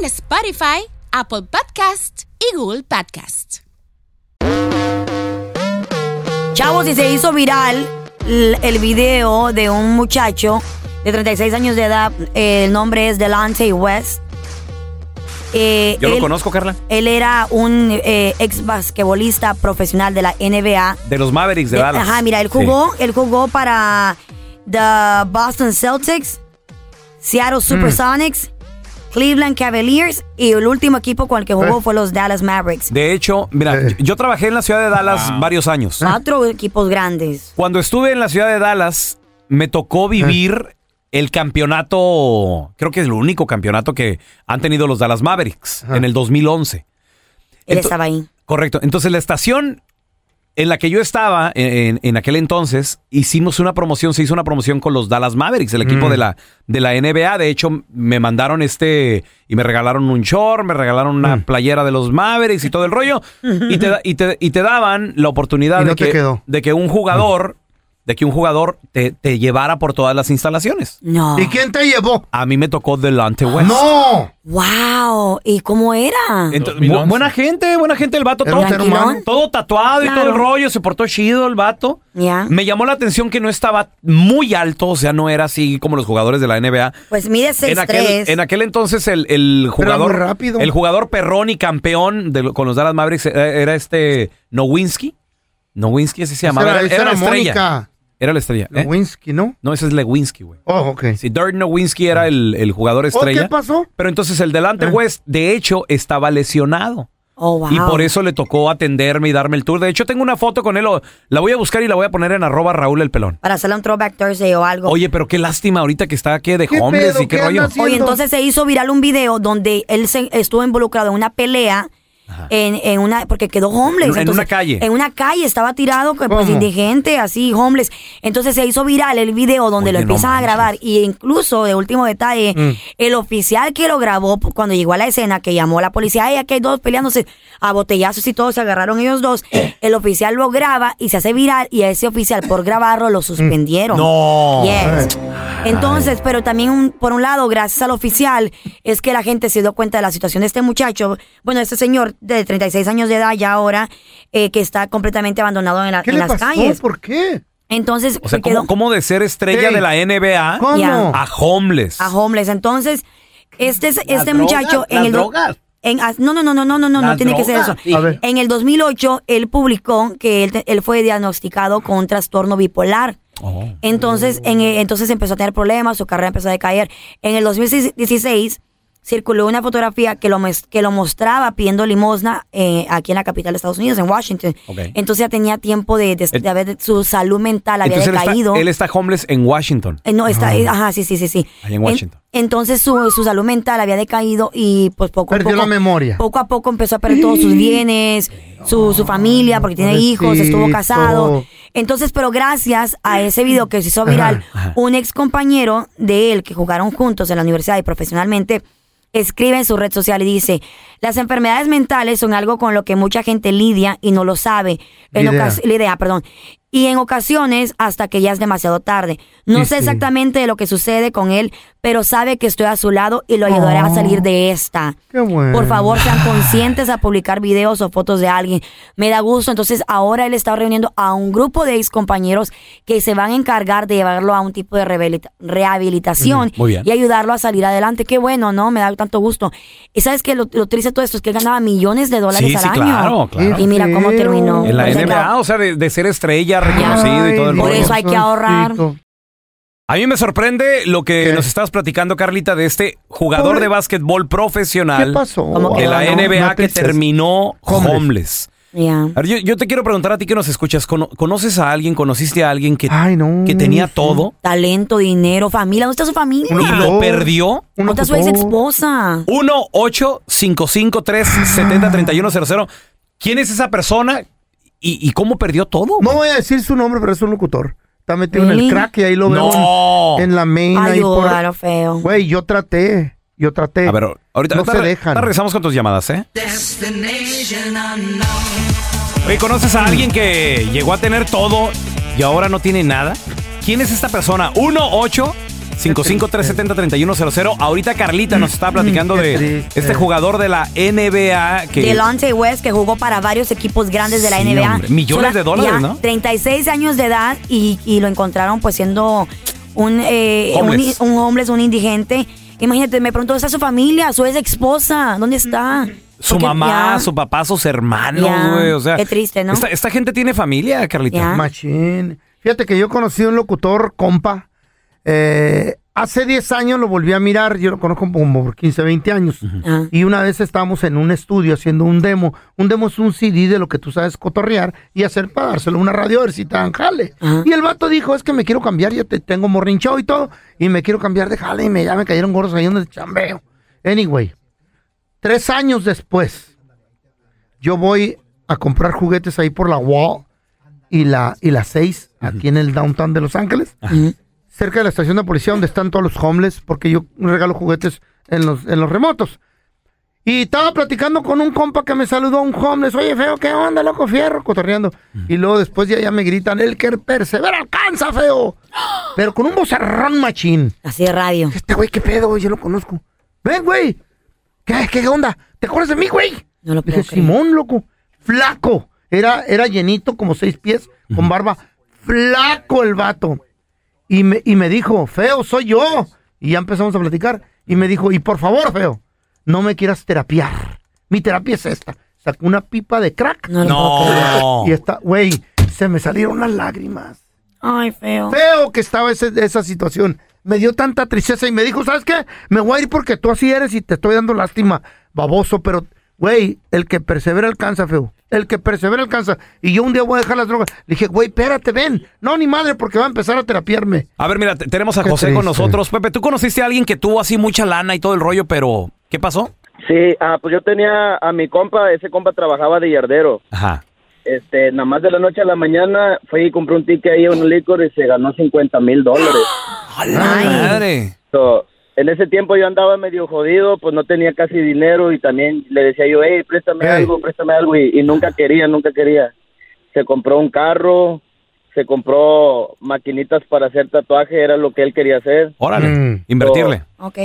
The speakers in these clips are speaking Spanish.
en Spotify, Apple Podcast y Google Podcast. Chavos, y se hizo viral el video de un muchacho de 36 años de edad. el nombre es Delante West. Eh, Yo lo conozco, Carla. Él era un eh, ex basquetbolista profesional de la NBA. De los Mavericks de Eh, Dallas. Ajá, mira, él jugó, él jugó para the Boston Celtics, Seattle Supersonics, Cleveland Cavaliers y el último equipo con el que jugó fue los Dallas Mavericks. De hecho, mira, Eh. yo trabajé en la ciudad de Dallas varios años. Cuatro equipos grandes. Cuando estuve en la ciudad de Dallas, me tocó vivir el campeonato, creo que es el único campeonato que han tenido los Dallas Mavericks en el 2011. Él Ento- estaba ahí. Correcto. Entonces la estación en la que yo estaba en, en aquel entonces, hicimos una promoción, se hizo una promoción con los Dallas Mavericks, el equipo Mm. de, la, de la NBA. De hecho, me mandaron este y me regalaron un short, me regalaron una Mm. playera de los Mavericks y todo el rollo. y, te, y, te, y te daban la oportunidad no de, que, quedó. de que un jugador, de que un jugador te, te llevara por todas las instalaciones. No. ¿Y quién te llevó? A mí me tocó Delante West. ¡No! Wow. ¿Y cómo era? Ento- bu- buena gente, buena gente el vato, Era todo, un ser Tranquilón. humano. todo tatuado y todo Claro. el rollo, se portó chido el vato. Ya. Me llamó la atención que no estaba muy alto, o sea, no era así como los jugadores de la NBA. Pues mide En aquel, 6'3". en aquel entonces el, el jugador muy rápido. el jugador perrón y campeón de lo- con los Dallas Mavericks era, era este Nowinski. Nowinski ese se llamaba. Esa Era, esa era la era estrella. Mónica Era la estrella. ¿eh? Lewinsky, ¿no? No, ese es Lewinsky, güey. Oh, ok. Sí, Dirk Nowinski era el, el jugador ¿Oh, estrella. ¿Qué pasó? Pero entonces el delante Eh. West, de hecho, estaba lesionado. Oh, wow. Y por eso le tocó atenderme y darme el tour. De hecho, tengo una foto con él. o- La voy a buscar y la voy a poner en arroba Raúl el pelón. Para hacerle un throwback Thursday o algo. Oye, pero qué lástima ahorita que está aquí de ¿Qué hombres pedo? y qué, ¿Qué rollo. Oye, entonces se hizo viral un video donde él se estuvo involucrado en una pelea en, en una porque quedó homeless. En- en Entonces, una calle. En una calle estaba tirado pues ¿Cómo? indigente, así homeless. Entonces se hizo viral el video donde Oye, lo no empiezan a grabar y incluso de último detalle Mm. el oficial que lo grabó cuando llegó a la escena que llamó a la policía, ay, aquí hay dos peleándose a botellazos y todo, se agarraron ellos dos. El oficial lo graba y se hace viral y a ese oficial por grabarlo lo suspendieron. No. Yes. Entonces, pero también un- por un lado, gracias al oficial, es que la gente se dio cuenta de la situación de este muchacho, bueno, este señor de 36 años de edad ya ahora, eh, que está completamente abandonado en, la- ¿Qué en le las pasó? calles. ¿Por qué? Entonces, O sea, se quedó ¿cómo, cómo de ser estrella Ey. de la NBA ¿Cómo? A homeless? a homeless. Entonces, este, es- este muchacho en el... en- ah, no, no, no, no, no, no, no, no tiene que ser eso. A ver. En el 2008, él publicó que él, te- él fue diagnosticado con un trastorno bipolar. Oh. Entonces, en, eh, entonces empezó a tener problemas, su carrera empezó a decaer. En el 2016 circuló una fotografía que lo, que lo mostraba pidiendo limosna eh, aquí en la capital de Estados Unidos, en Washington. Entonces ya tenía tiempo de, de- de haber, su salud mental había Entonces él está, decaído. él está homeless en Washington. Eh, No, está, eh, ajá, sí, sí, sí, sí. Ahí en Washington. entonces su, su salud mental había decaído y pues poco a Perdió poco. la memoria. Poco a poco empezó a perder todos sus bienes, su, su familia, porque tiene hijos, estuvo casado. Entonces, pero gracias a ese video que se hizo viral, un ex compañero de él que jugaron juntos en la universidad y profesionalmente, escribe en su red social y dice, las enfermedades mentales son algo con lo que mucha gente lidia y no lo sabe. En lidia, perdón. y en ocasiones hasta que ya es demasiado tarde. No Sí, sé sí. exactamente lo que sucede con él, pero sabe que estoy a su lado y lo ayudaré a Oh. salir de esta. Qué bueno. Por favor, sean conscientes a publicar videos o fotos de alguien. Me da gusto. Entonces, ahora él está reuniendo a un grupo de ex compañeros que se van a encargar de llevarlo a un tipo de rehabilita- rehabilitación Ujú, muy bien. y ayudarlo a salir adelante. Qué bueno, ¿no? Me da tanto gusto. Y sabes que lo, lo triste de todo esto es que él ganaba millones de dólares Sí, al sí, año. claro, claro. Y mira cómo terminó. En la NBA, o sea, de, de ser estrella, reconocido y todo el Ay, Por eso hay que ahorrar. A mí me sorprende lo que ¿Qué? nos estabas platicando, Carlita, de este jugador Pobre- de básquetbol ¿Qué profesional pasó? ¿Cómo que de la no? NBA No te que terminó Homeless. homeless. Ya. A ver, yo, yo te quiero preguntar a ti que nos escuchas, ¿cono- ¿conoces a alguien, conociste a alguien que, Ay, no. que tenía sí. todo Talento, dinero, familia. ¿Dónde está su familia? Y lo perdió? ¿Dónde está su ex esposa? 1 8 70 3100 ¿Quién es esa persona y, y cómo perdió todo? No voy a decir su nombre, pero es un locutor. Está metido en el crack y ahí lo veo No. en, en la main. ahí por- feo. Güey, yo traté. Yo traté. A ver, ahorita, No ahorita se re- dejan. ahorita regresamos con tus llamadas, ¿eh? Oye, ¿conoces a alguien que llegó a tener todo y ahora no tiene nada? ¿Quién es esta persona? 1 8 55370 3100 Ahorita Carlita nos está platicando de este jugador de la NBA que Delonte West, que jugó para varios equipos grandes de la Sí, NBA. hombre. Millones de dólares, ya, ¿no? 36 años de edad y, y lo encontraron pues siendo un, eh, Homeless. un, un homeless, un indigente. Imagínate, me preguntó, ¿dónde está su familia? Su ex esposa, ¿dónde está? su Porque mamá, ya- su papá, sus hermanos, güey. O sea, Qué triste, ¿no? Esta, esta gente tiene familia, Carlita. Ya. Machín. Fíjate que yo conocí a un locutor, compa. Eh, hace 10 años lo volví a mirar. Yo lo conozco como por 15, 20 años. Ah. Y una vez estábamos en un estudio haciendo un demo. Un demo es un CD de lo que tú sabes cotorrear y hacer para dárselo a una radio a ver si te dan jale. Ajá. Y el vato dijo, es que me quiero cambiar, ya te tengo morning show y todo, y me quiero cambiar de jale y me, ya me cayeron gordos ahí donde chambeo. Anyway, tres años después, yo voy a comprar juguetes ahí por la Wall y la, y la 6, aquí en el downtown de Los Ángeles. Cerca de la estación de policía donde están todos los homeless, porque yo regalo juguetes en los, en los remotos. Y estaba platicando con un compa que me saludó, un homeless. Oye, feo, ¿qué onda, loco? Fierro, cotorreando. Y luego después ya, ya me gritan, el que persevera alcanza, feo. Pero con un bozarrón machín. Así de radio. Este güey, ¿qué pedo, güey? Yo lo conozco. Ven, güey. ¿Qué, qué onda? ¿Te acuerdas de mí, güey? No lo puedo Dije, creer. Simón, loco. Flaco. Era, era llenito, como seis pies, con barba. Flaco el vato. Y me, y me dijo, feo, soy yo. Y ya empezamos a platicar. Y me dijo, y por favor, feo, no me quieras terapiar. Mi terapia es esta. Sacó una pipa de crack. No. No. Y está, güey, se me salieron las lágrimas. Ay, feo. Feo que estaba ese- esa situación. Me dio tanta tristeza y me dijo, ¿sabes qué? Me voy a ir porque tú así eres y te estoy dando lástima, baboso, pero, güey, el que persevera alcanza, feo. El que persevera alcanza. Y yo un día voy a dejar las drogas. Le dije, güey, espérate, ven. No, ni madre, porque va a empezar a terapiarme. A ver, mira, te- tenemos a Qué José con nosotros. Pepe, ¿tú conociste a alguien que tuvo así mucha lana y todo el rollo, pero ¿qué pasó? Sí, ah, pues yo tenía a mi compa, ese compa trabajaba de yardero. Ajá. Este, nada más de la noche a la mañana fue y compró un ticket ahí en un licor y se ganó 50 mil dólares. ¡A la madre! So, en ese tiempo yo andaba medio jodido, pues no tenía casi dinero y también le decía yo, hey, préstame Hey. algo, préstame algo y, y nunca quería, nunca quería. Se compró un carro, se compró maquinitas para hacer tatuaje, era lo que él quería hacer. Órale, Mm. invertirle. Ok.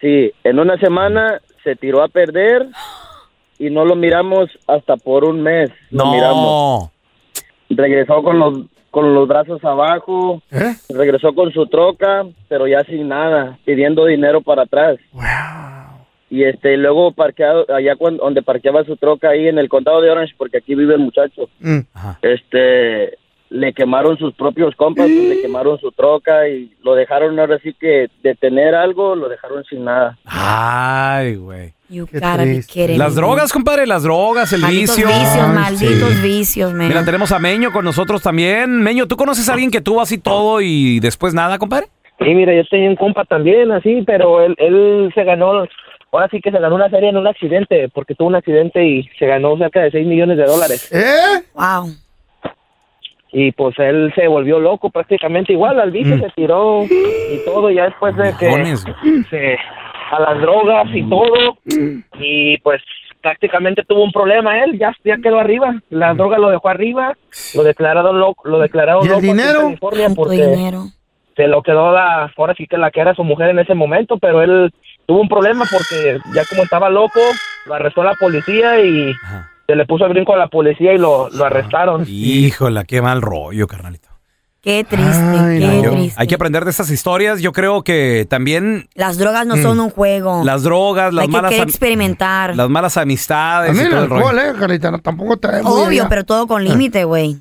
Sí, en una semana se tiró a perder y no lo miramos hasta por un mes. Lo miramos. Regresó con los con los brazos abajo, ¿Eh? regresó con su troca, pero ya sin nada, pidiendo dinero para atrás. Y este luego parqueado allá cuan- donde parqueaba su troca ahí en el condado de Orange, porque aquí vive el muchacho. Mm. Este le quemaron sus propios compas, le quemaron su troca y lo dejaron ahora sí que de tener algo, lo dejaron sin nada. Ay, güey. Las drogas, compadre, las drogas, el Malditos vicio. vicios, Ay, malditos sí. vicios, man. Mira, tenemos a Meño con nosotros también. Meño, ¿tú conoces a alguien que tuvo así todo y después nada, compadre? Sí, mira, yo tenía un compa también así, pero él, él se ganó, ahora sí que se ganó una serie en un accidente, porque tuvo un accidente y se ganó cerca de 6 millones de dólares. ¿Eh? Wow. Y pues él se volvió loco prácticamente igual, al vicio se tiró y todo, ya después de que se, a las drogas y todo, y pues prácticamente tuvo un problema él, ya, ya quedó arriba. La droga lo dejó arriba, lo declararon loco, lo declararon ¿Y el loco en dinero? California Tanto porque dinero. se lo quedó la, ahora sí que la que era su mujer en ese momento, pero él tuvo un problema porque ya como estaba loco, lo arrestó la policía y Ajá. Se le puso el brinco a la policía y lo, lo arrestaron. Híjola, qué mal rollo, carnalito. Qué triste, Ay, qué no. triste. Hay que aprender de estas historias. Yo creo que también Las drogas no son un juego. Mm. las drogas, las Hay que malas querer am- experimentar. las malas A amistades mí y el todo el rollo. alcohol, eh, Carlita, no, tampoco te... Obvio, pero todo con límite, güey.